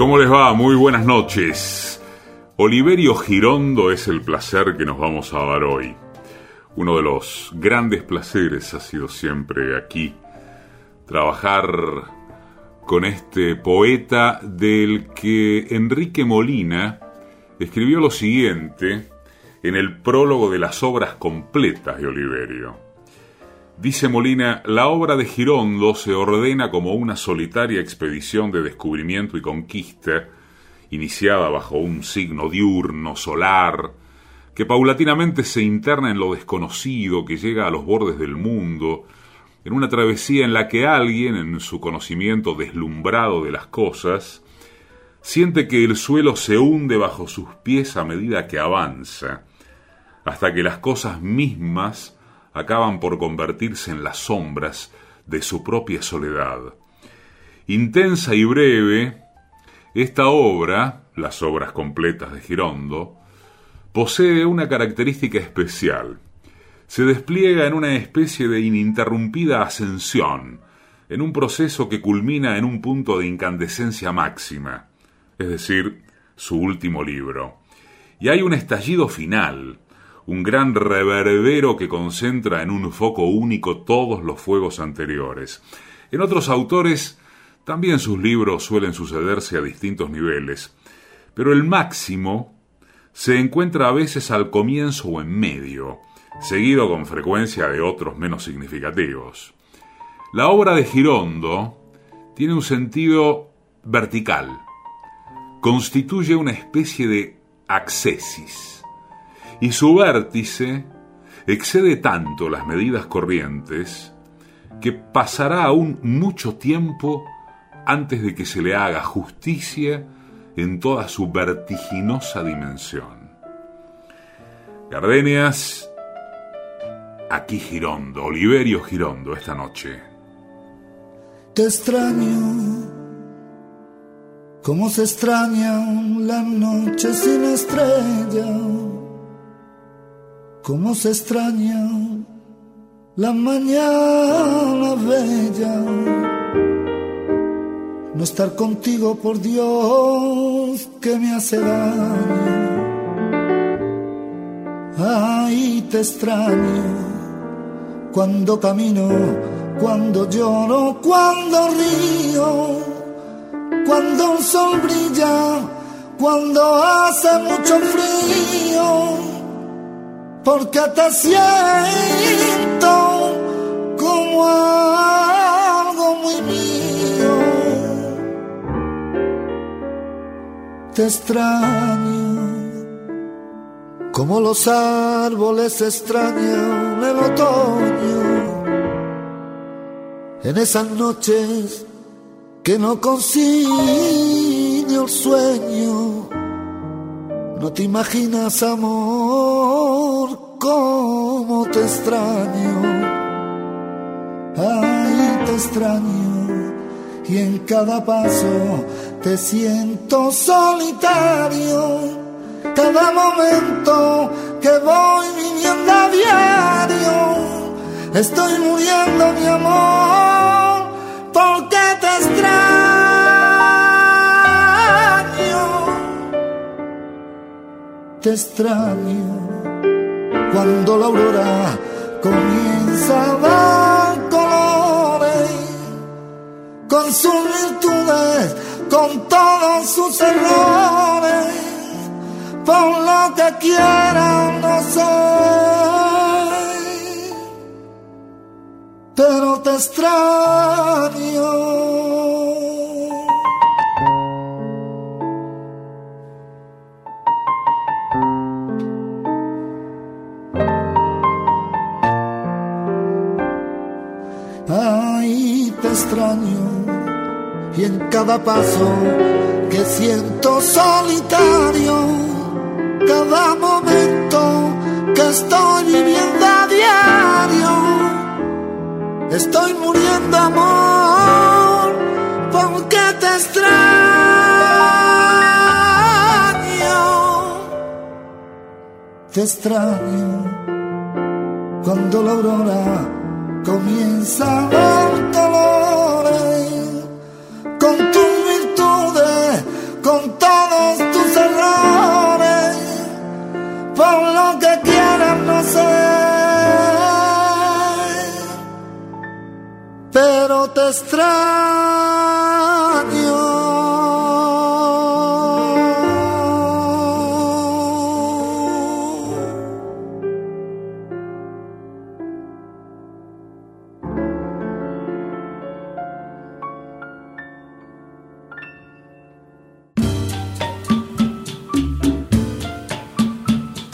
¿Cómo les va? Muy buenas noches. Oliverio Girondo es el placer que nos vamos a dar hoy. Uno de los grandes placeres ha sido siempre aquí trabajar con este poeta del que Enrique Molina escribió lo siguiente en el prólogo de las obras completas de Oliverio. Dice Molina, la obra de Girondo se ordena como una solitaria expedición de descubrimiento y conquista, iniciada bajo un signo diurno, solar, que paulatinamente se interna en lo desconocido, que llega a los bordes del mundo, en una travesía en la que alguien, en su conocimiento deslumbrado de las cosas, siente que el suelo se hunde bajo sus pies a medida que avanza, hasta que las cosas mismas acaban por convertirse en las sombras de su propia soledad. Intensa y breve, esta obra, las obras completas de Girondo, posee una característica especial. Se despliega en una especie de ininterrumpida ascensión, en un proceso que culmina en un punto de incandescencia máxima, es decir, su último libro. Y hay un estallido final, un gran reverbero que concentra en un foco único todos los fuegos anteriores. En otros autores también sus libros suelen sucederse a distintos niveles, pero el máximo se encuentra a veces al comienzo o en medio, seguido con frecuencia de otros menos significativos. La obra de Girondo tiene un sentido vertical, constituye una especie de accesis y su vértice excede tanto las medidas corrientes que pasará aún mucho tiempo antes de que se le haga justicia en toda su vertiginosa dimensión. Gardenias, aquí Girondo, Oliverio Girondo, esta noche. Te extraño, como se extrañan las noches sin estrellas cómo se extraña la mañana bella. No estar contigo, por Dios, que me hace daño. Ay, te extraño cuando camino, cuando lloro, cuando río, cuando el sol brilla, cuando hace mucho frío porque te siento como algo muy mío. Te extraño como los árboles extrañan el otoño. En esas noches que no consigue el sueño, no te imaginas amor cómo te extraño, ay, te extraño, y en cada paso te siento solitario, cada momento que voy viviendo a diario, estoy muriendo mi amor, porque te extraño, te extraño cuando la aurora comienza a dar colores, con sus virtudes, con todos sus errores, por lo que quieran no sé, pero te extraño. Extraño y en cada paso que siento solitario, cada momento que estoy viviendo a diario, estoy muriendo amor porque te extraño, te extraño cuando la aurora comienza a dolores con tus virtudes, con todos tus errores, por lo que quieras no sé, pero te extraño.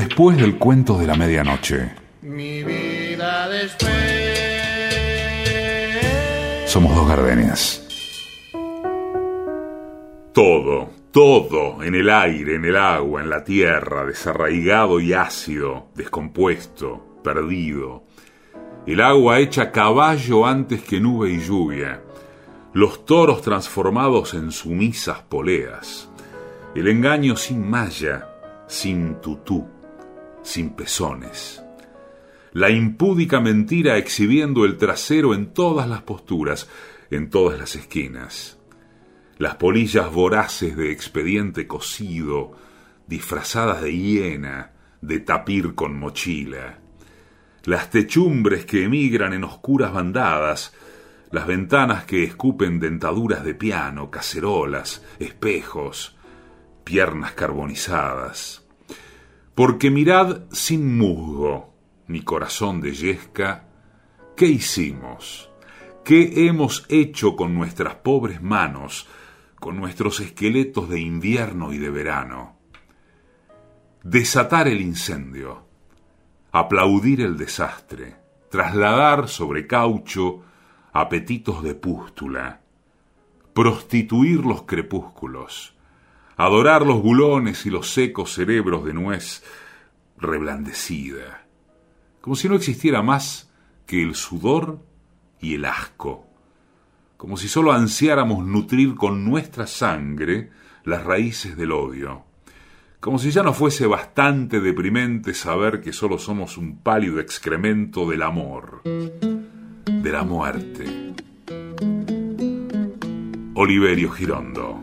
Después del cuento de la medianoche. Mi vida después. Somos dos gardenias. Todo, todo, en el aire, en el agua, en la tierra, desarraigado y ácido, descompuesto, perdido. El agua hecha caballo antes que nube y lluvia. Los toros transformados en sumisas poleas. El engaño sin malla, sin tutú sin pezones. La impúdica mentira exhibiendo el trasero en todas las posturas, en todas las esquinas. Las polillas voraces de expediente cocido, disfrazadas de hiena, de tapir con mochila. Las techumbres que emigran en oscuras bandadas, las ventanas que escupen dentaduras de piano, cacerolas, espejos, piernas carbonizadas porque mirad sin musgo, mi corazón de yesca, ¿qué hicimos? ¿Qué hemos hecho con nuestras pobres manos, con nuestros esqueletos de invierno y de verano? Desatar el incendio, aplaudir el desastre, trasladar sobre caucho apetitos de pústula, prostituir los crepúsculos, adorar los bulones y los secos cerebros de nuez reblandecida, como si no existiera más que el sudor y el asco, como si sólo ansiáramos nutrir con nuestra sangre las raíces del odio, como si ya no fuese bastante deprimente saber que sólo somos un pálido excremento del amor, de la muerte. Oliverio Girondo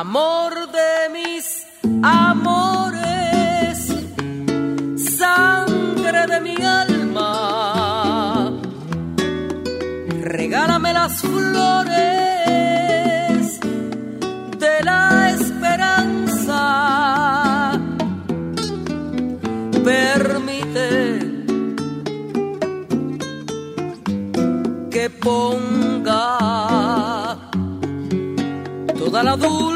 amor de mis amores, sangre de mi alma, regálame las flores de la esperanza, permite que ponga toda la dulce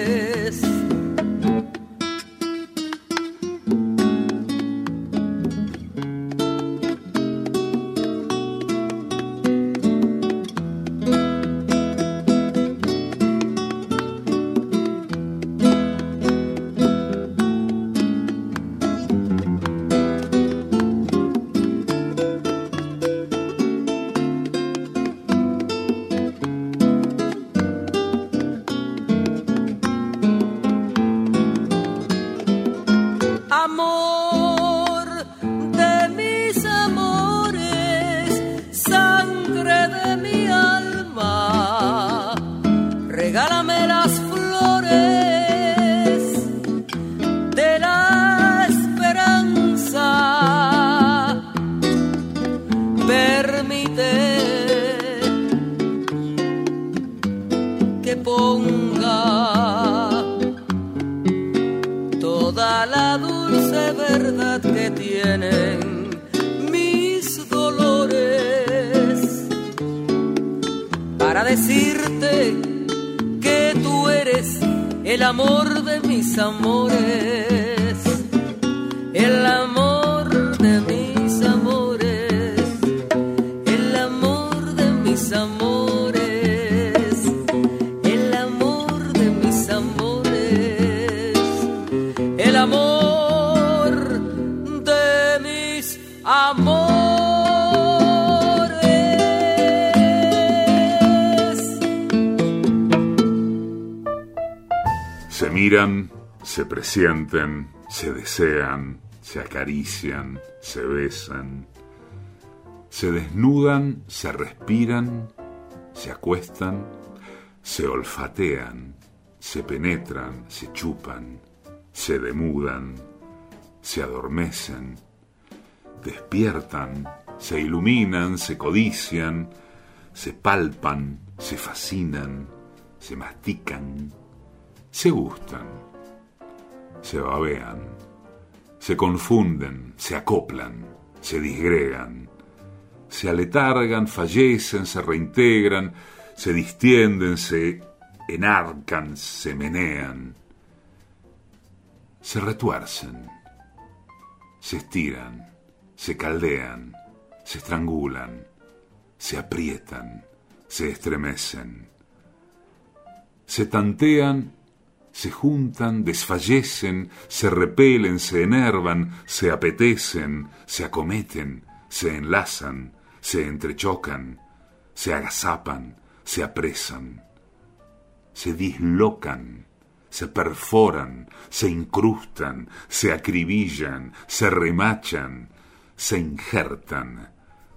Se presienten, se desean, se acarician, se besan, se desnudan, se respiran, se acuestan, se olfatean, se penetran, se chupan, se demudan, se adormecen, despiertan, se iluminan, se codician, se palpan, se fascinan, se mastican, se gustan, se babean, se confunden, se acoplan, se disgregan, se aletargan, fallecen, se reintegran, se distienden, se enarcan, se menean, se retuercen, se estiran, se caldean, se estrangulan, se aprietan, se estremecen, se tantean se juntan, desfallecen, se repelen, se enervan, se apetecen, se acometen, se enlazan, se entrechocan, se agazapan, se apresan, se dislocan, se perforan, se incrustan, se acribillan, se remachan, se injertan,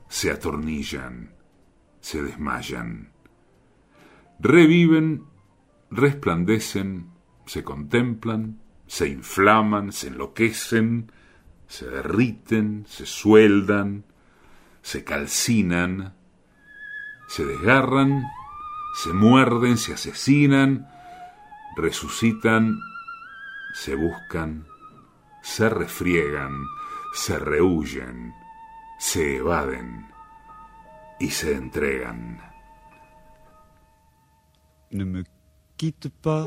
se atornillan, se desmayan, reviven, resplandecen, se contemplan, se inflaman, se enloquecen, se derriten, se sueldan, se calcinan, se desgarran, se muerden, se asesinan, resucitan, se buscan, se refriegan, se rehuyen, se evaden y se entregan. Ne me pas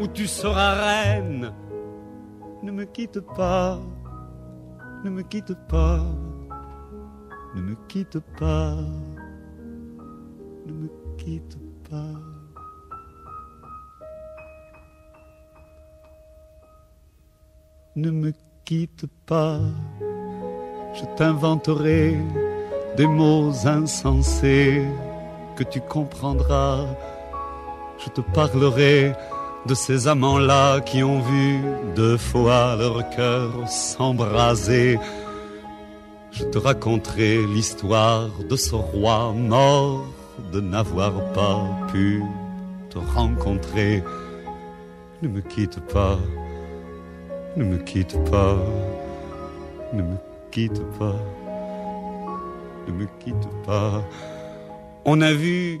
où tu seras reine. Ne me quitte pas, ne me quitte pas, ne me quitte pas, ne me quitte pas. Ne me quitte pas, je t'inventerai des mots insensés que tu comprendras. Je te parlerai de ces amants-là qui ont vu deux fois leur cœur s'embraser. Je te raconterai l'histoire de ce roi mort de n'avoir pas pu te rencontrer. Ne me quitte pas, ne me quitte pas, ne me quitte pas, ne me quitte pas. On a vu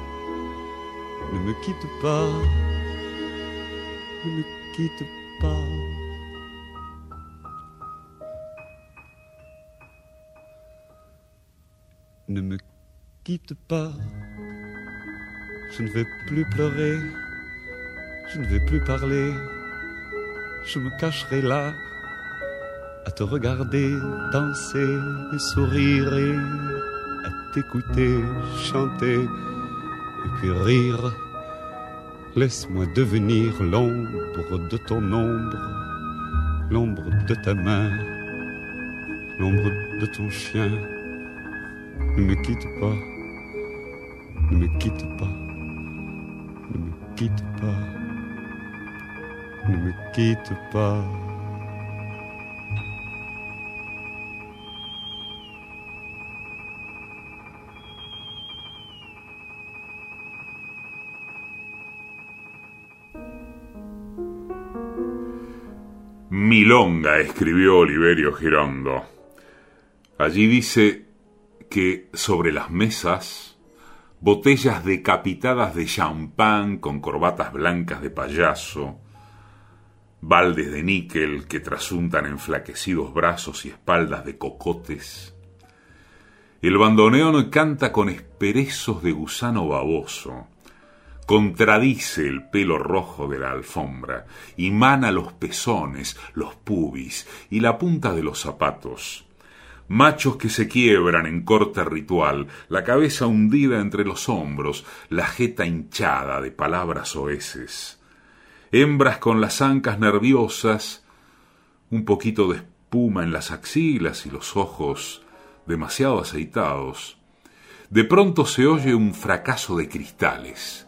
ne me quitte pas ne me quitte pas. Ne me quitte pas. Je ne vais plus pleurer. Je ne vais plus parler. Je me cacherai là à te regarder danser et sourire et à t'écouter chanter et puis rire. Laisse-moi devenir l'ombre de ton ombre, l'ombre de ta main, l'ombre de ton chien. Ne me quitte pas, ne me quitte pas, ne me quitte pas, ne me quitte pas. Milonga, escribió Oliverio Girondo. Allí dice que sobre las mesas, botellas decapitadas de champán con corbatas blancas de payaso, baldes de níquel que trasuntan enflaquecidos brazos y espaldas de cocotes. El bandoneón canta con esperezos de gusano baboso, contradice el pelo rojo de la alfombra, y mana los pezones, los pubis y la punta de los zapatos. Machos que se quiebran en corte ritual, la cabeza hundida entre los hombros, la jeta hinchada de palabras oeces. Hembras con las ancas nerviosas, un poquito de espuma en las axilas y los ojos demasiado aceitados. De pronto se oye un fracaso de cristales.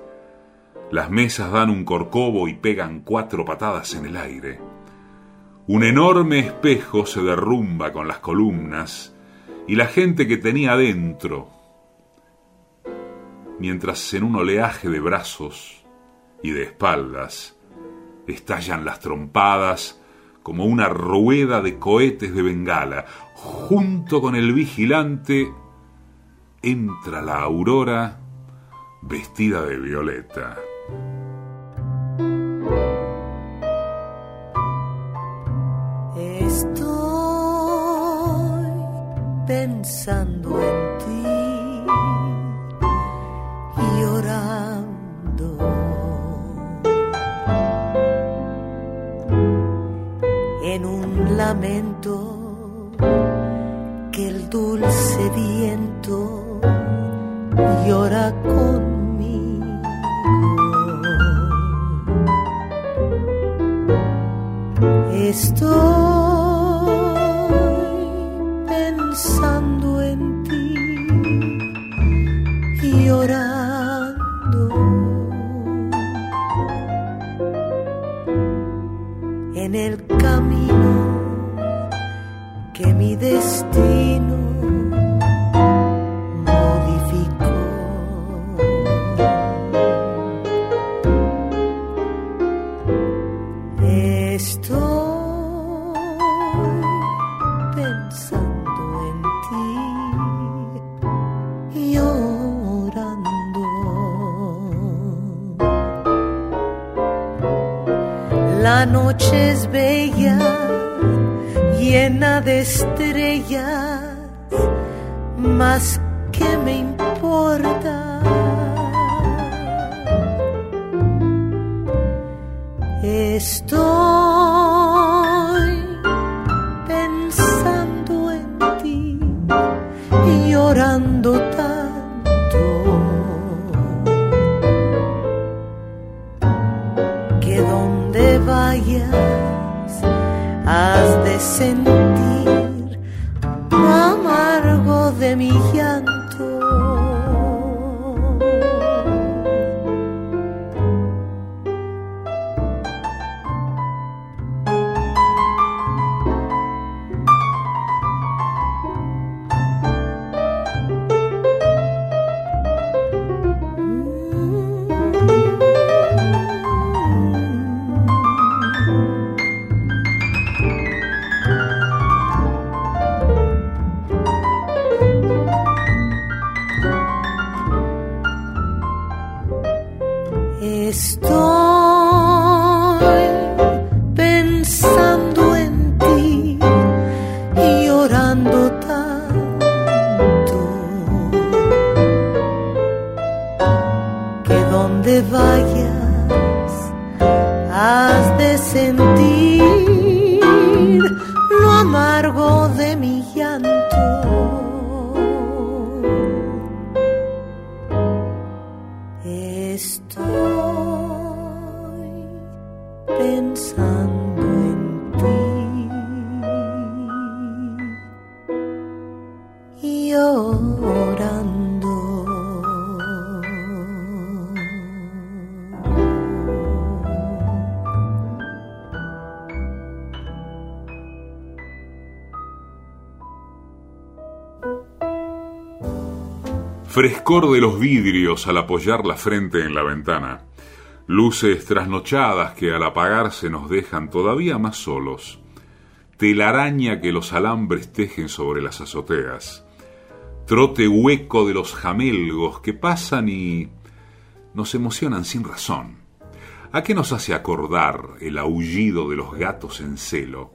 Las mesas dan un corcovo y pegan cuatro patadas en el aire. Un enorme espejo se derrumba con las columnas y la gente que tenía adentro, mientras en un oleaje de brazos y de espaldas estallan las trompadas como una rueda de cohetes de bengala, junto con el vigilante entra la aurora vestida de violeta. Pensando en ti y llorando. En un lamento que el dulce viento llora conmigo. Estoy Frescor de los vidrios al apoyar la frente en la ventana. Luces trasnochadas que al apagarse nos dejan todavía más solos. Telaraña que los alambres tejen sobre las azoteas. Trote hueco de los jamelgos que pasan y nos emocionan sin razón. ¿A qué nos hace acordar el aullido de los gatos en celo?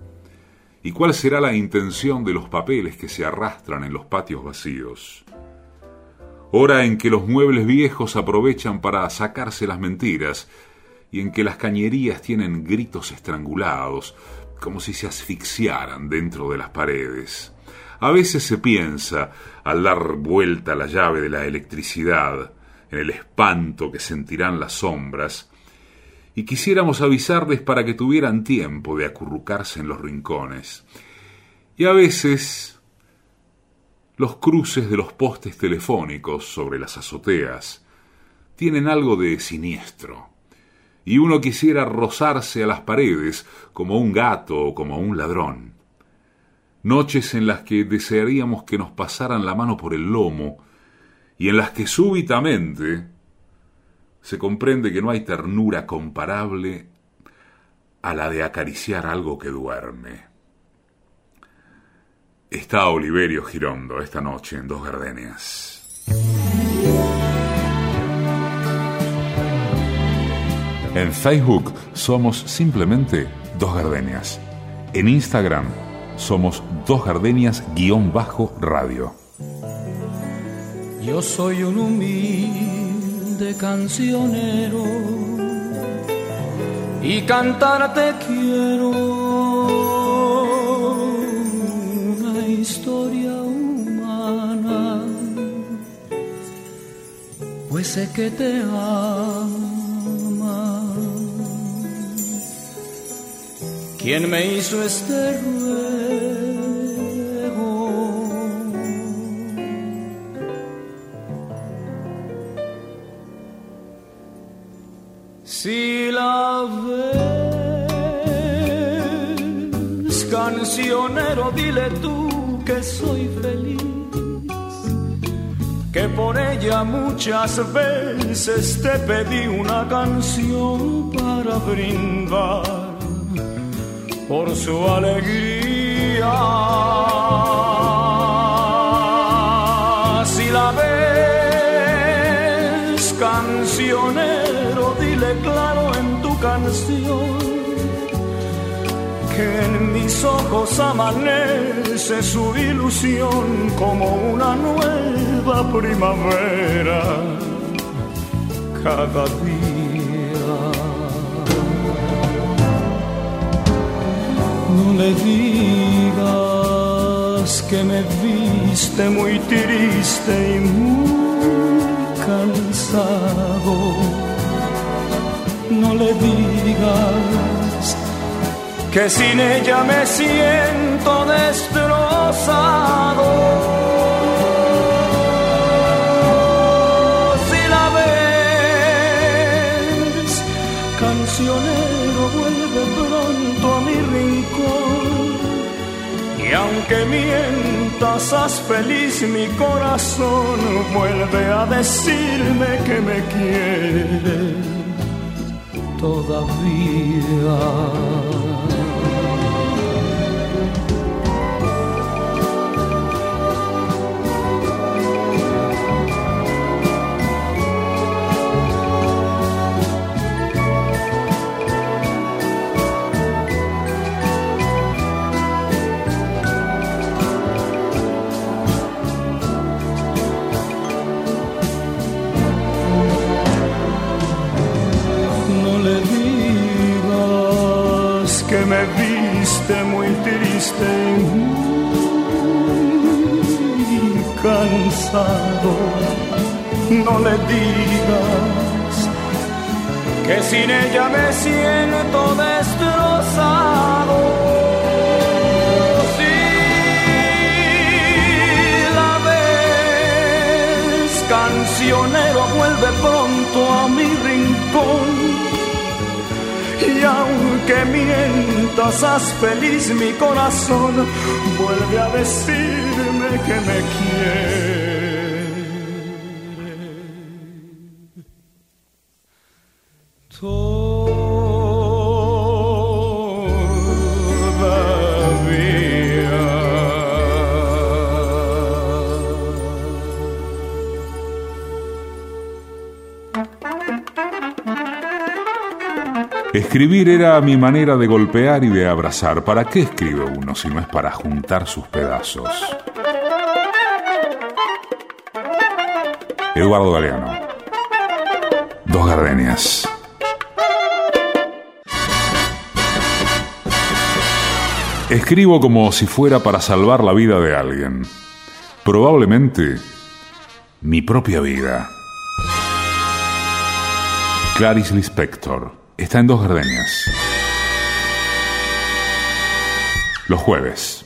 ¿Y cuál será la intención de los papeles que se arrastran en los patios vacíos? Hora en que los muebles viejos aprovechan para sacarse las mentiras y en que las cañerías tienen gritos estrangulados, como si se asfixiaran dentro de las paredes. A veces se piensa, al dar vuelta la llave de la electricidad, en el espanto que sentirán las sombras, y quisiéramos avisarles para que tuvieran tiempo de acurrucarse en los rincones. Y a veces los cruces de los postes telefónicos sobre las azoteas tienen algo de siniestro, y uno quisiera rozarse a las paredes como un gato o como un ladrón. Noches en las que desearíamos que nos pasaran la mano por el lomo y en las que súbitamente se comprende que no hay ternura comparable a la de acariciar algo que duerme. Está Oliverio Girondo esta noche en Dos Gardenias. En Facebook somos simplemente Dos Gardenias. En Instagram somos Dos Gardenias-radio. Yo soy un humilde cancionero y cantarte quiero historia humana, pues sé que te ama. ¿Quién me hizo este ruego? Si la ves, cancionero, dile tú que soy feliz, que por ella muchas veces te pedí una canción para brindar por su alegría. Si la ves, cancionero, dile claro en tu canción que en mis ojos amanece su ilusión como una nueva primavera cada día. No le digas que me viste muy triste y muy cansado. No le digas que sin ella me siento destrozado. Si la ves, cancionero, vuelve pronto a mi rincón. Y aunque mientas, haz feliz mi corazón, vuelve a decirme que me quieres todavía. No le digas que sin ella me siento destrozado. cancionero vuelve pronto a mi rincón. Y aunque mientas, haz feliz mi corazón, vuelve a decirme que me quiere. Escribir era mi manera de golpear y de abrazar. ¿Para qué escribe uno si no es para juntar sus pedazos? Eduardo Galeano. Dos gardenias. Escribo como si fuera para salvar la vida de alguien. Probablemente mi propia vida. Clarice Lispector está en dos gardenias. Los jueves,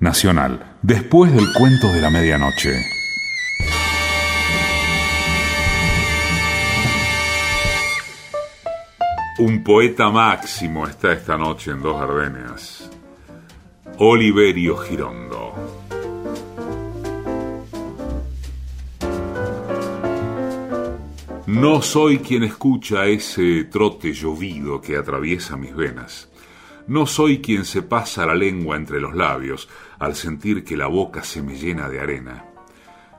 Nacional, después del cuento de la medianoche. Un poeta máximo está esta noche en Dos Gardenias. Oliverio Girondo. No soy quien escucha ese trote llovido que atraviesa mis venas. No soy quien se pasa la lengua entre los labios al sentir que la boca se me llena de arena.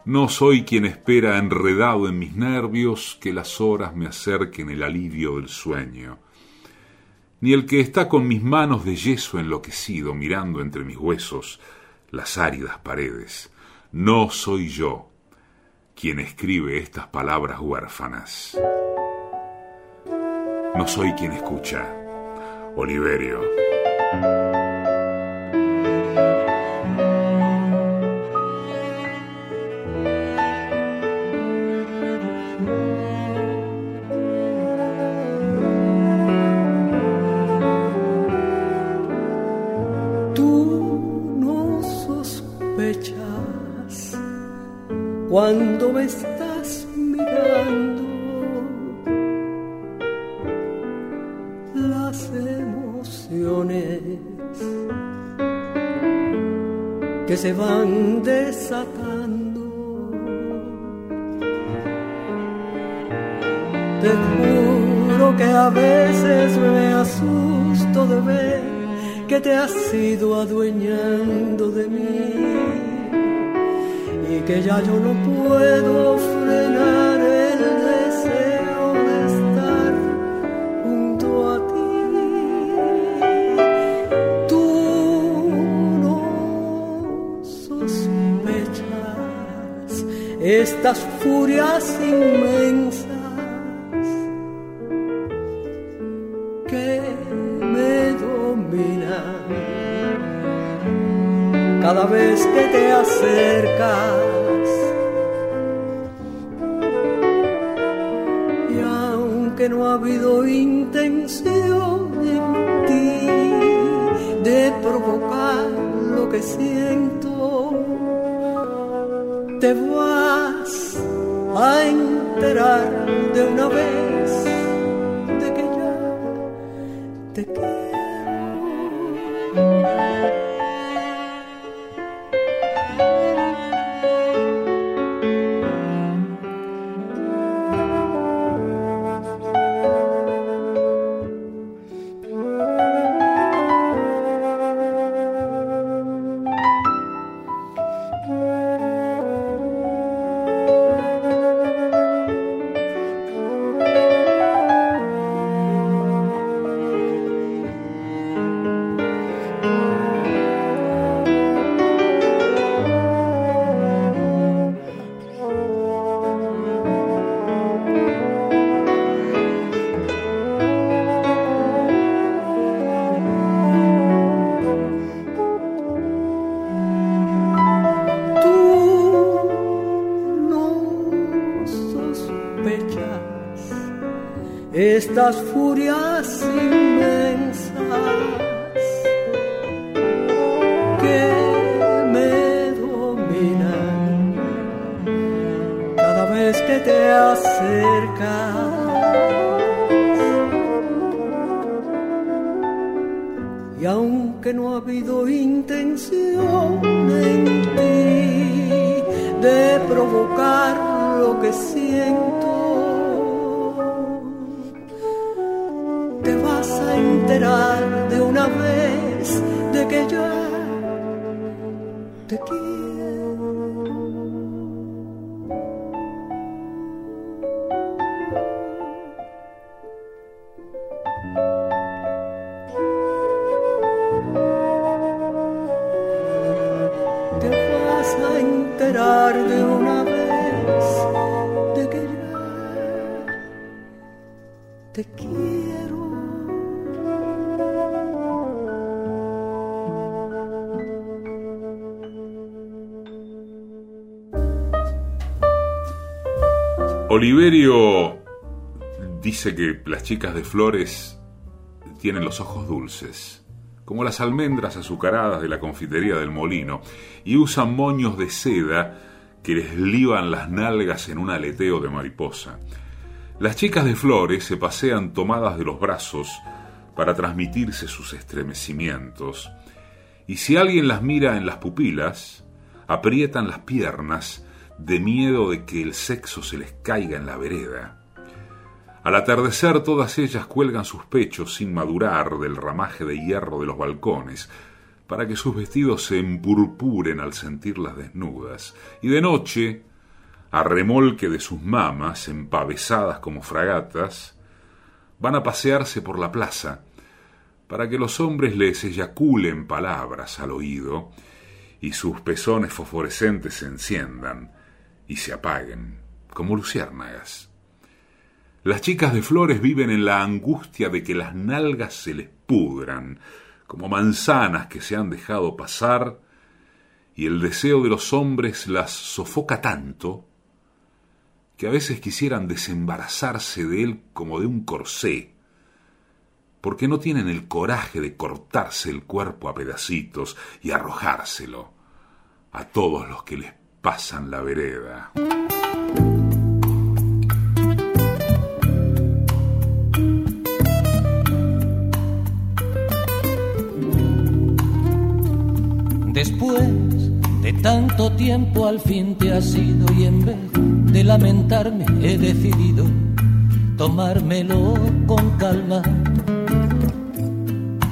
No soy quien espera enredado en mis nervios que las horas me acerquen el alivio del sueño. Ni el que está con mis manos de yeso enloquecido mirando entre mis huesos las áridas paredes. No soy yo quien escribe estas palabras huérfanas. No soy quien escucha, Oliverio. Cuando me estás mirando. Las emociones que se van desatando. Te juro que a veces me asusto de ver que te has ido adueñando de mí y que ya yo no puedo frenar el deseo de estar junto a ti. Tú no sospechas estas furias inmensas cada vez que te acercas. no ha habido intención en ti de provocar lo que siento. Te vas a enterar de una vez estas furias Oliverio dice que las chicas de flores tienen los ojos dulces, como las almendras azucaradas de la confitería del molino, y usan moños de seda que les liban las nalgas en un aleteo de mariposa. Las chicas de flores se pasean tomadas de los brazos para transmitirse sus estremecimientos, y si alguien las mira en las pupilas, aprietan las piernas de miedo de que el sexo se les caiga en la vereda. Al atardecer todas ellas cuelgan sus pechos sin madurar del ramaje de hierro de los balcones, para que sus vestidos se empurpuren al sentirlas desnudas, y de noche, a remolque de sus mamas, empavesadas como fragatas, van a pasearse por la plaza, para que los hombres les eyaculen palabras al oído, y sus pezones fosforescentes se enciendan y se apaguen, como luciérnagas. Las chicas de flores viven en la angustia de que las nalgas se les pudran, como manzanas que se han dejado pasar, y el deseo de los hombres las sofoca tanto que a veces quisieran desembarazarse de él como de un corsé, porque no tienen el coraje de cortarse el cuerpo a pedacitos y arrojárselo a todos los que les pasan la vereda. Después de tanto tiempo al fin te has ido y en vez de lamentarme he decidido tomármelo con calma.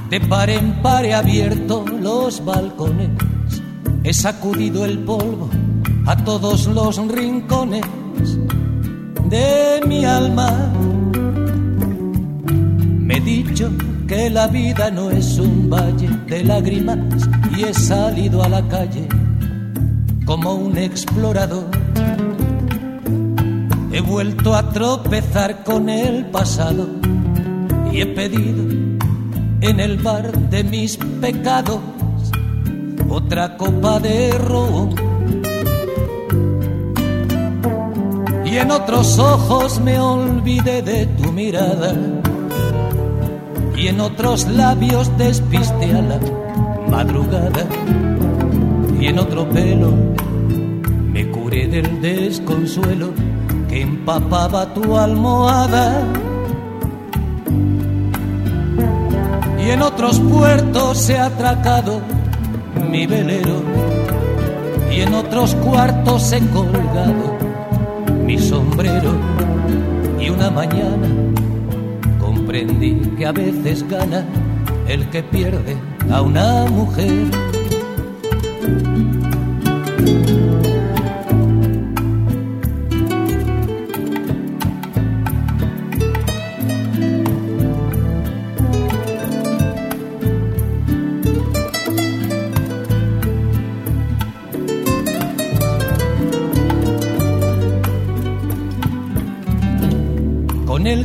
De par en par he abierto los balcones, he sacudido el polvo a todos los rincones de mi alma. Me he dicho que la vida no es un valle de lágrimas y he salido a la calle como un explorador. He vuelto a tropezar con el pasado y he pedido en el bar de mis pecados otra copa de ron. Y en otros ojos me olvidé de tu mirada. Y en otros labios despiste a la madrugada. Y en otro pelo me curé del desconsuelo que empapaba tu almohada. Y en otros puertos he atracado mi velero. Y en otros cuartos he colgado mi sombrero y una mañana comprendí que a veces gana el que pierde a una mujer.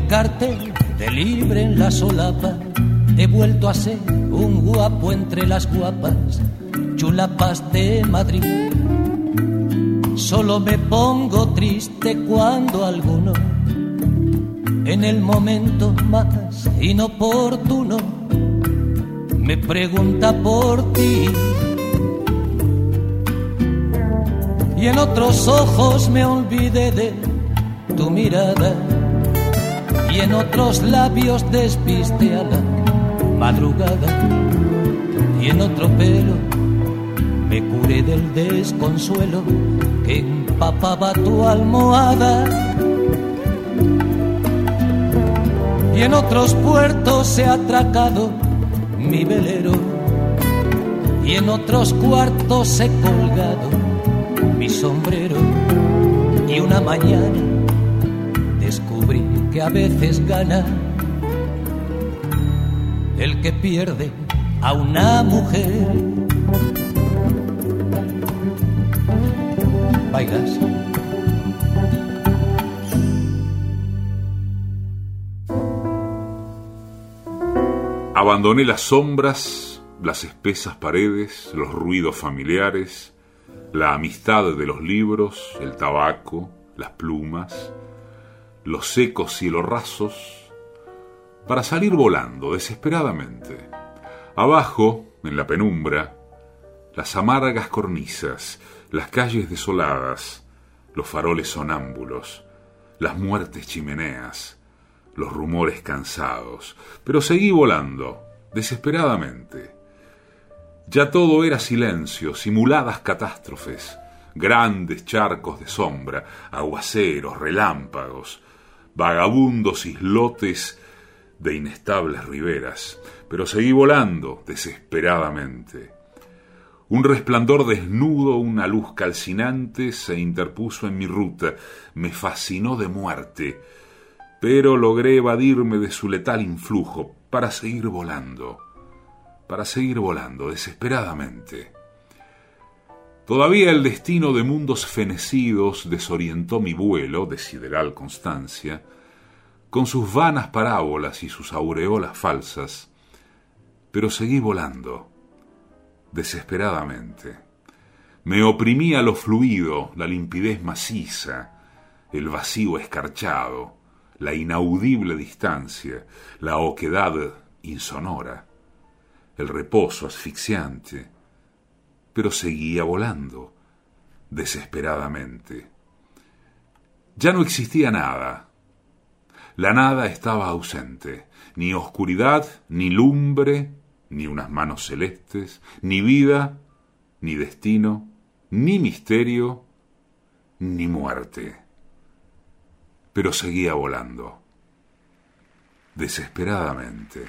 Cartel de libre en la solapa, he vuelto a ser un guapo entre las guapas, chulapas de Madrid. Solo me pongo triste cuando alguno en el momento más inoportuno me pregunta por ti. Y en otros ojos me olvidé de tu mirada y en otros labios despiste a la madrugada. Y en otro pelo. Me curé del desconsuelo que empapaba tu almohada. Y en otros puertos he atracado mi velero. Y en otros cuartos he colgado mi sombrero. Y una mañana a veces gana el que pierde a una mujer. Bailas. Abandoné las sombras, las espesas paredes, los ruidos familiares, la amistad de los libros, el tabaco, las plumas, los secos cielos rasos, para salir volando desesperadamente. Abajo, en la penumbra, las amargas cornisas, las calles desoladas, los faroles sonámbulos, las muertes chimeneas, los rumores cansados, pero seguí volando, desesperadamente. Ya todo era silencio, simuladas catástrofes, grandes charcos de sombra, aguaceros, relámpagos, vagabundos islotes de inestables riberas, pero seguí volando desesperadamente. Un resplandor desnudo, una luz calcinante se interpuso en mi ruta, me fascinó de muerte, pero logré evadirme de su letal influjo para seguir volando, para seguir volando desesperadamente. Todavía el destino de mundos fenecidos desorientó mi vuelo de sideral constancia, con sus vanas parábolas y sus aureolas falsas, pero seguí volando, desesperadamente. Me oprimía lo fluido, la limpidez maciza, el vacío escarchado, la inaudible distancia, la oquedad insonora, el reposo asfixiante, pero seguía volando, desesperadamente. Ya no existía nada. La nada estaba ausente, ni oscuridad, ni lumbre, ni unas manos celestes, ni vida, ni destino, ni misterio, ni muerte pero seguía volando, desesperadamente.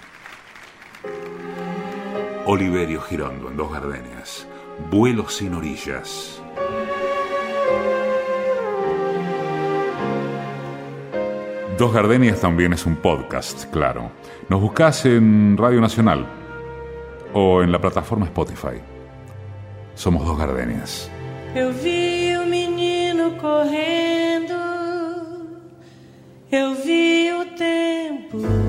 Oliverio Girondo en Dos Gardenias, Vuelo sin orillas. Dos Gardenias también es un podcast, claro. Nos buscas en Radio Nacional o en la plataforma Spotify. Somos Dos Gardenias. Eu vi un menino correndo eu vi o tempo.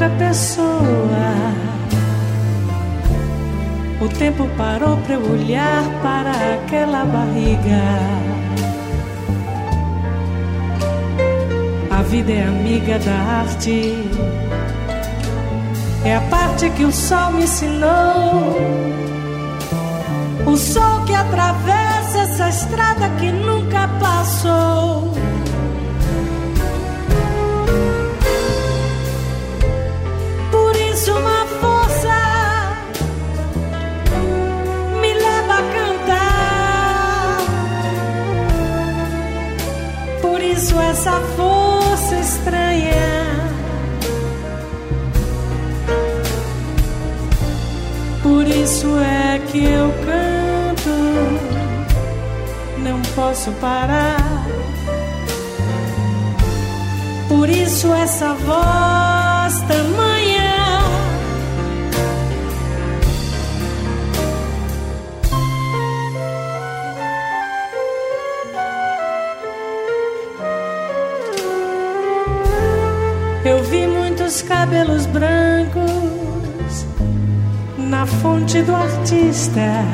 outra pessoa. O tempo parou para eu olhar para aquela barriga. A vida é amiga da arte. É a parte que o sol me ensinou. O sol que atravessa essa estrada que nunca passou. Uma força me leva a cantar. Por isso, essa força estranha. Por isso é que eu canto. posso parar. Por isso essa voz tamanha. Muitos cabelos brancos na fonte do artista.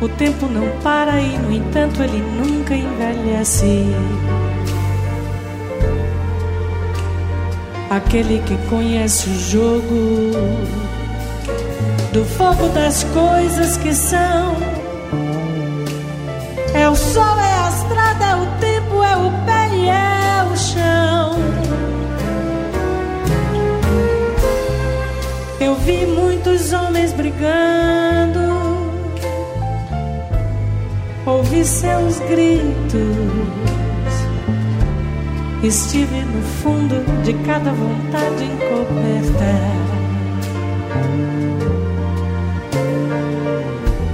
O tempo não para e, no entanto, ele nunca envelhece. Aquele que conhece o jogo do fogo das coisas que são. É o sol, é a estrada, é o tempo, é o pé e é o chão. Eu vi muitos homens brigando, ouvi seus gritos. Estive no fundo de cada vontade encoberta.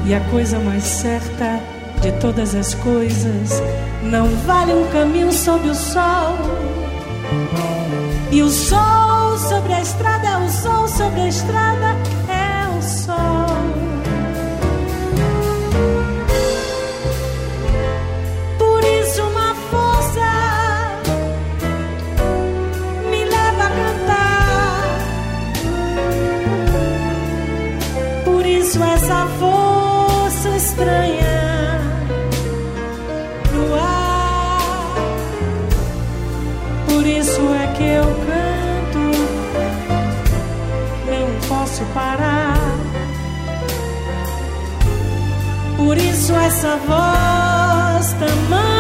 E a coisa mais certa de todas as coisas não vale um caminho sob o sol. E o sol sobre a estrada é o sol sobre a estrada é o sol. Por isso uma força me leva a cantar. Por isso essa força estranha parar. Por isso essa voz tamanha.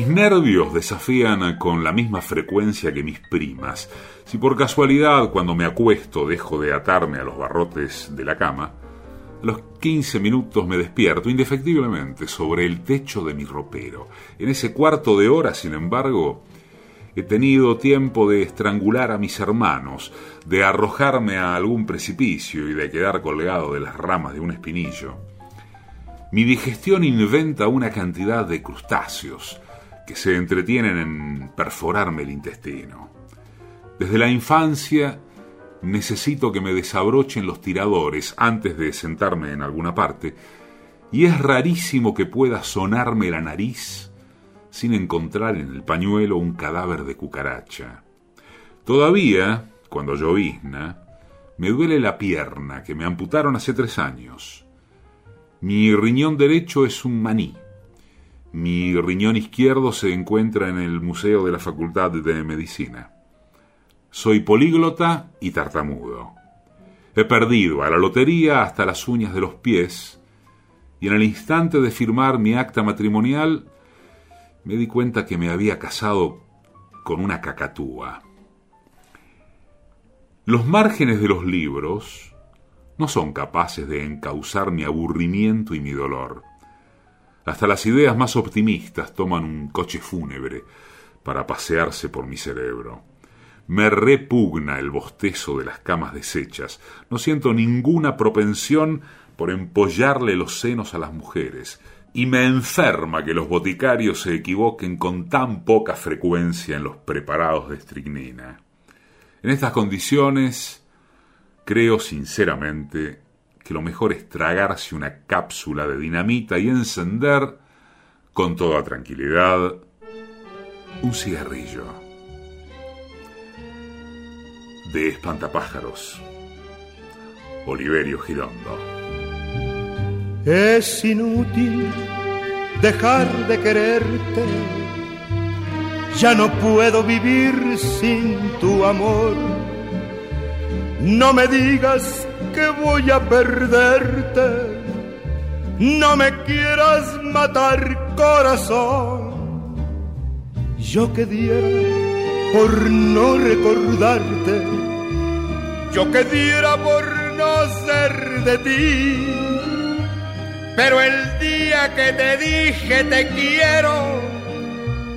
Mis nervios desafían con la misma frecuencia que mis primas. Si por casualidad cuando me acuesto dejo de atarme a los barrotes de la cama, a los 15 minutos me despierto indefectiblemente sobre el techo de mi ropero. En ese cuarto de hora, sin embargo, he tenido tiempo de estrangular a mis hermanos, de arrojarme a algún precipicio y de quedar colgado de las ramas de un espinillo. Mi digestión inventa una cantidad de crustáceos que se entretienen en perforarme el intestino. Desde la infancia necesito que me desabrochen los tiradores antes de sentarme en alguna parte, y es rarísimo que pueda sonarme la nariz sin encontrar en el pañuelo un cadáver de cucaracha. Todavía, cuando llovizna, me duele la pierna que me amputaron hace tres años. Mi riñón derecho es un maní. Mi riñón izquierdo se encuentra en el Museo de la Facultad de Medicina. Soy políglota y tartamudo. He perdido a la lotería hasta las uñas de los pies y en el instante de firmar mi acta matrimonial me di cuenta que me había casado con una cacatúa. Los márgenes de los libros no son capaces de encauzar mi aburrimiento y mi dolor. Hasta las ideas más optimistas toman un coche fúnebre para pasearse por mi cerebro. Me repugna el bostezo de las camas deshechas. No siento ninguna propensión por empollarle los senos a las mujeres. Y me enferma que los boticarios se equivoquen con tan poca frecuencia en los preparados de estricnina. En estas condiciones Creo sinceramente que lo mejor es tragarse una cápsula de dinamita y encender con toda tranquilidad un cigarrillo de espantapájaros. Oliverio Girondo. Es inútil dejar de quererte, ya no puedo vivir sin tu amor. No me digas que voy a perderte, no me quieras matar corazón. Yo que diera por no recordarte, yo que diera por no ser de ti. Pero el día que te dije te quiero,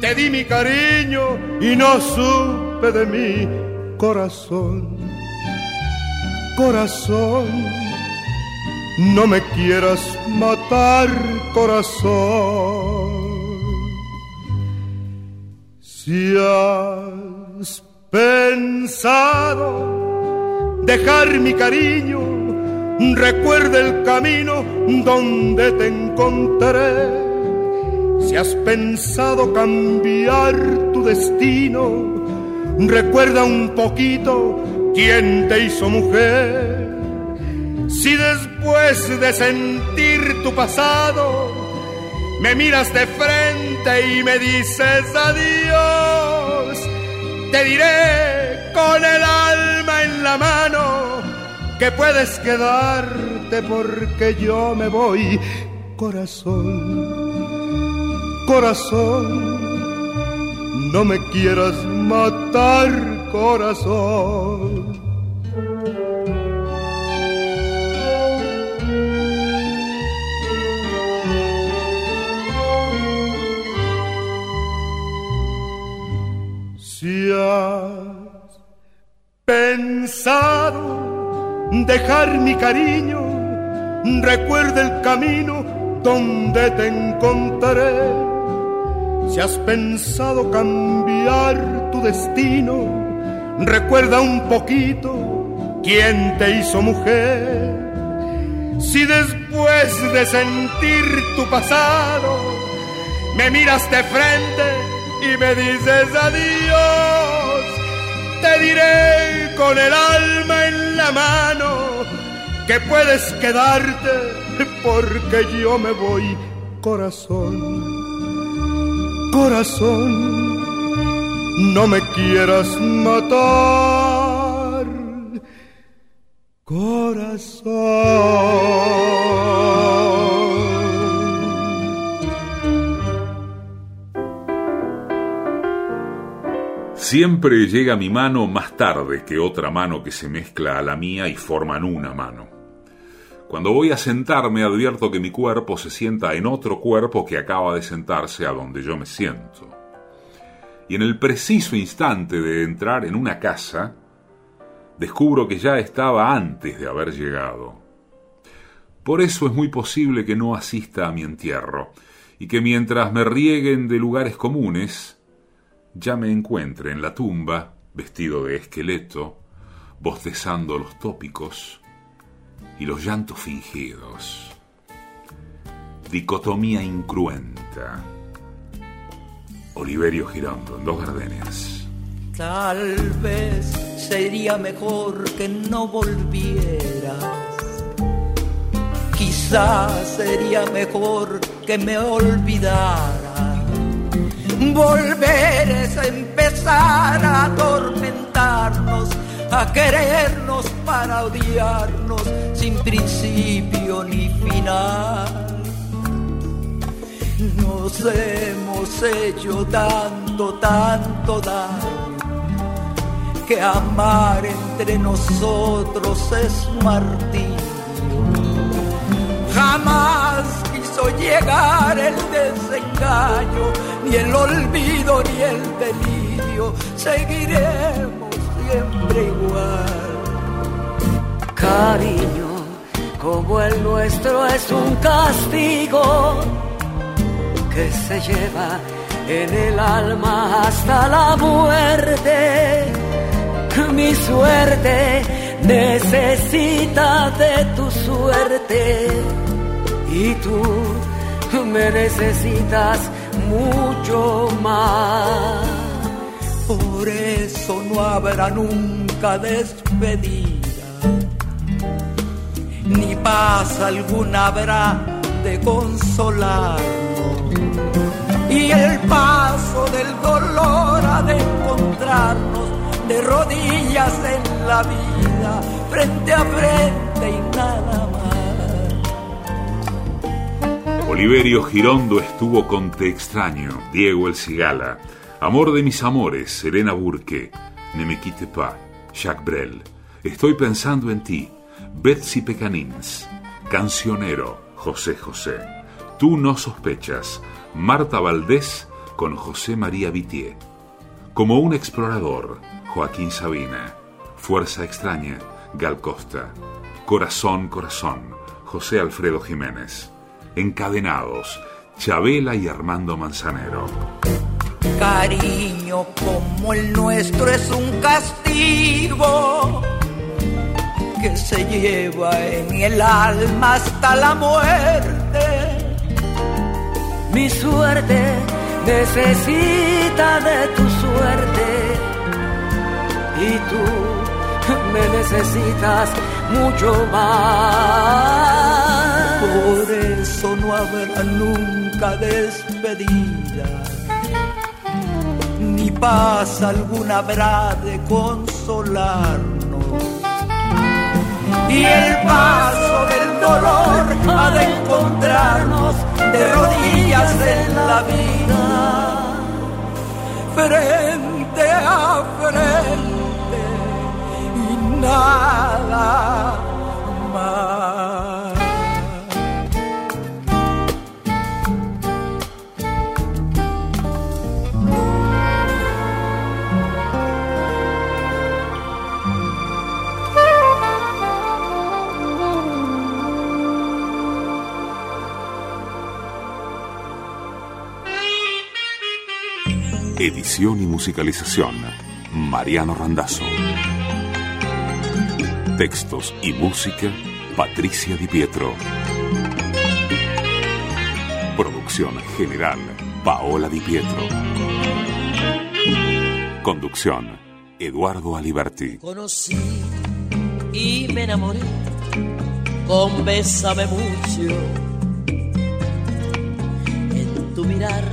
te di mi cariño y no supe de mi corazón. Corazón, no me quieras matar, corazón. Si has pensado dejar mi cariño, recuerda el camino donde te encontraré. Si has pensado cambiar tu destino, recuerda un poquito quién te hizo mujer. Si después de sentir tu pasado, me miras de frente y me dices adiós. Te diré con el alma en la mano que puedes quedarte porque yo me voy. Corazón, corazón, no me quieras matar, corazón. Si has pensado dejar mi cariño, recuerda el camino donde te encontraré. Si has pensado cambiar tu destino, recuerda un poquito quién te hizo mujer. Si después de sentir tu pasado, me miras de frente, y me dices adiós, te diré con el alma en la mano que puedes quedarte porque yo me voy, corazón, corazón, no me quieras matar, corazón. Siempre llega mi mano más tarde que otra mano que se mezcla a la mía y forman una mano. Cuando voy a sentarme advierto que mi cuerpo se sienta en otro cuerpo que acaba de sentarse a donde yo me siento. Y en el preciso instante de entrar en una casa, descubro que ya estaba antes de haber llegado. Por eso es muy posible que no asista a mi entierro, y que mientras me rieguen de lugares comunes, ya me encuentre en la tumba, vestido de esqueleto, bostezando los tópicos y los llantos fingidos. Dicotomía incruenta. Oliverio Girondo, en dos gardenias. Tal vez sería mejor que no volvieras. Quizás sería mejor que me olvidaras volver es empezar a atormentarnos, a querernos para odiarnos sin principio ni final. Nos hemos hecho tanto, tanto daño, que amar entre nosotros es martirio. Jamás llegar el desengaño, ni el olvido ni el delirio, seguiremos siempre igual. Cariño, como el nuestro es un castigo que se lleva en el alma hasta la muerte. Mi suerte necesita de tu suerte y tú me necesitas mucho más. Por eso no habrá nunca despedida, ni paz alguna habrá de consolarnos. El paso del dolor ha de encontrarnos de rodillas en la vida, frente a frente y nada más. Oliverio Girondo estuvo con Te extraño, Diego El Cigala, Amor de mis amores, Serena Burke, Ne me quitte pas, Jacques Brel, Estoy pensando en ti, Betsy Pecanins, Cancionero, José José, Tú no sospechas, Marta Valdés con José María Vitier. Como un explorador, Joaquín Sabina. Fuerza extraña, Gal Costa. Corazón, corazón, José Alfredo Jiménez. Encadenados, Chabela y Armando Manzanero. Cariño como el nuestro es un castigo que se lleva en el alma hasta la muerte. Mi suerte necesita de tu suerte y tú me necesitas mucho más. Por eso no habrá nunca despedida, ni paz alguna habrá de consolarnos. Y el paso del dolor ha de encontrarnos de rodillas en la vida, frente a frente nada más. Edición y musicalización, Mariano Randazzo. Textos y música, Patricia Di Pietro. Producción general, Paola Di Pietro. Conducción, Eduardo Aliberti. Conocí y me enamoré con Bésame mucho. En tu mirar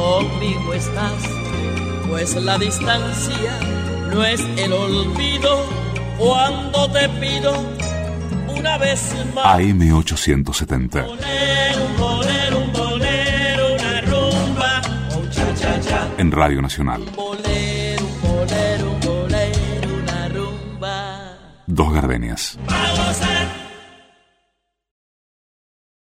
conmigo estás, pues la distancia no es el olvido cuando te pido una vez más. AM870. una rumba. En Radio Nacional. Bolero, bolero, bolero, una rumba. Dos gardenias. Vamos a